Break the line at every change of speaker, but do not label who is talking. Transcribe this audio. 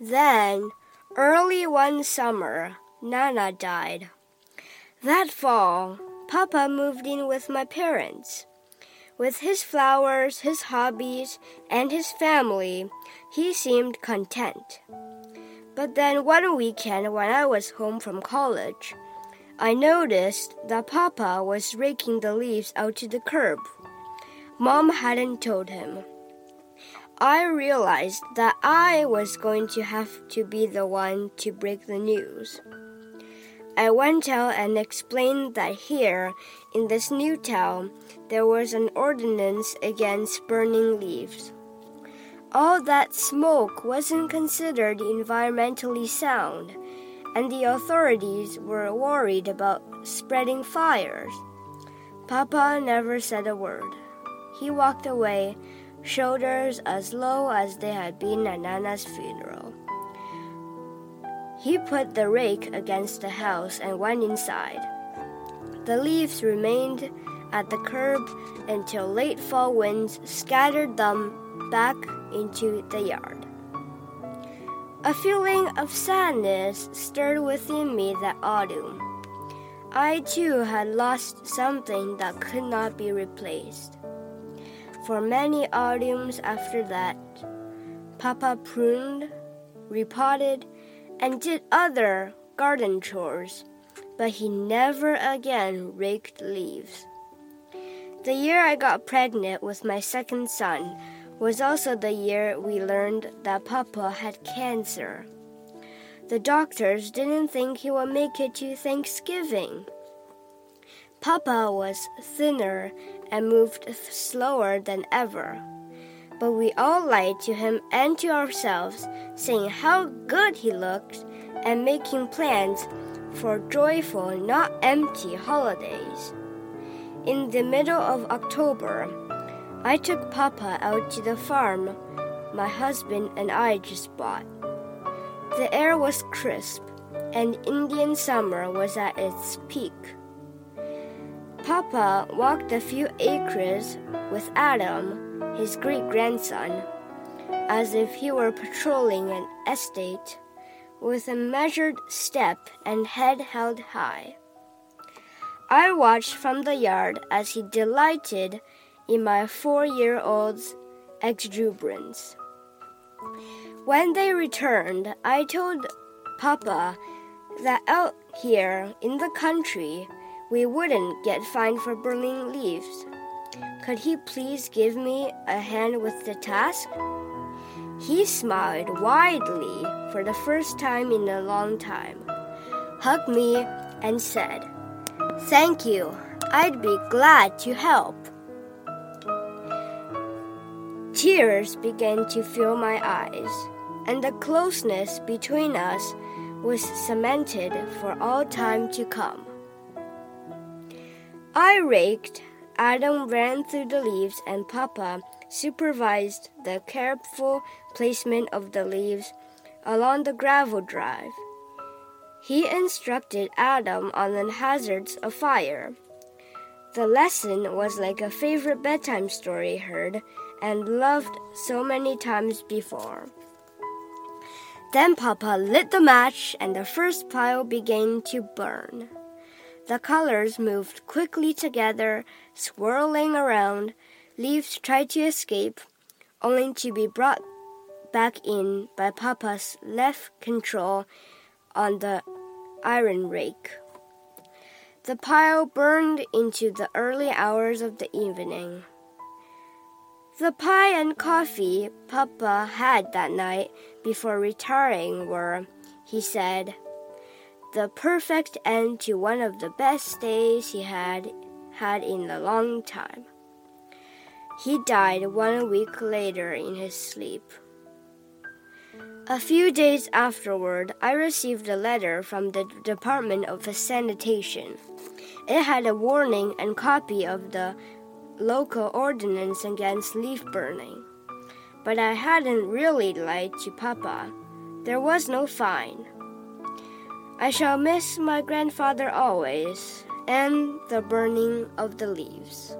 Then, early one summer, Nana died. That fall, Papa moved in with my parents. With his flowers, his hobbies, and his family, he seemed content. But then one weekend when I was home from college, I noticed that Papa was raking the leaves out to the curb. Mom hadn't told him. I realized that I was going to have to be the one to break the news. I went out and explained that here, in this new town, there was an ordinance against burning leaves. All that smoke wasn't considered environmentally sound, and the authorities were worried about spreading fires. Papa never said a word. He walked away shoulders as low as they had been at Nana's funeral. He put the rake against the house and went inside. The leaves remained at the curb until late fall winds scattered them back into the yard. A feeling of sadness stirred within me that autumn. I too had lost something that could not be replaced. For many autumns after that, Papa pruned, repotted, and did other garden chores, but he never again raked leaves. The year I got pregnant with my second son was also the year we learned that Papa had cancer. The doctors didn't think he would make it to Thanksgiving. Papa was thinner and moved slower than ever. But we all lied to him and to ourselves, saying how good he looked and making plans for joyful, not empty holidays. In the middle of October, I took Papa out to the farm my husband and I just bought. The air was crisp, and Indian summer was at its peak. Papa walked a few acres with Adam, his great grandson, as if he were patrolling an estate with a measured step and head held high. I watched from the yard as he delighted in my four year old's exuberance. When they returned, I told Papa that out here in the country, we wouldn't get fined for burning leaves. Could he please give me a hand with the task? He smiled widely for the first time in a long time, hugged me, and said, Thank you. I'd be glad to help. Tears began to fill my eyes, and the closeness between us was cemented for all time to come. I raked, Adam ran through the leaves, and Papa supervised the careful placement of the leaves along the gravel drive. He instructed Adam on the hazards of fire. The lesson was like a favorite bedtime story heard and loved so many times before. Then Papa lit the match and the first pile began to burn. The colors moved quickly together, swirling around. Leaves tried to escape, only to be brought back in by Papa's left control on the iron rake. The pile burned into the early hours of the evening. The pie and coffee Papa had that night before retiring were, he said, the perfect end to one of the best days he had had in a long time. He died one week later in his sleep. A few days afterward, I received a letter from the Department of Sanitation. It had a warning and copy of the local ordinance against leaf burning. But I hadn't really lied to Papa. There was no fine. I shall miss my grandfather always, and the burning of the leaves.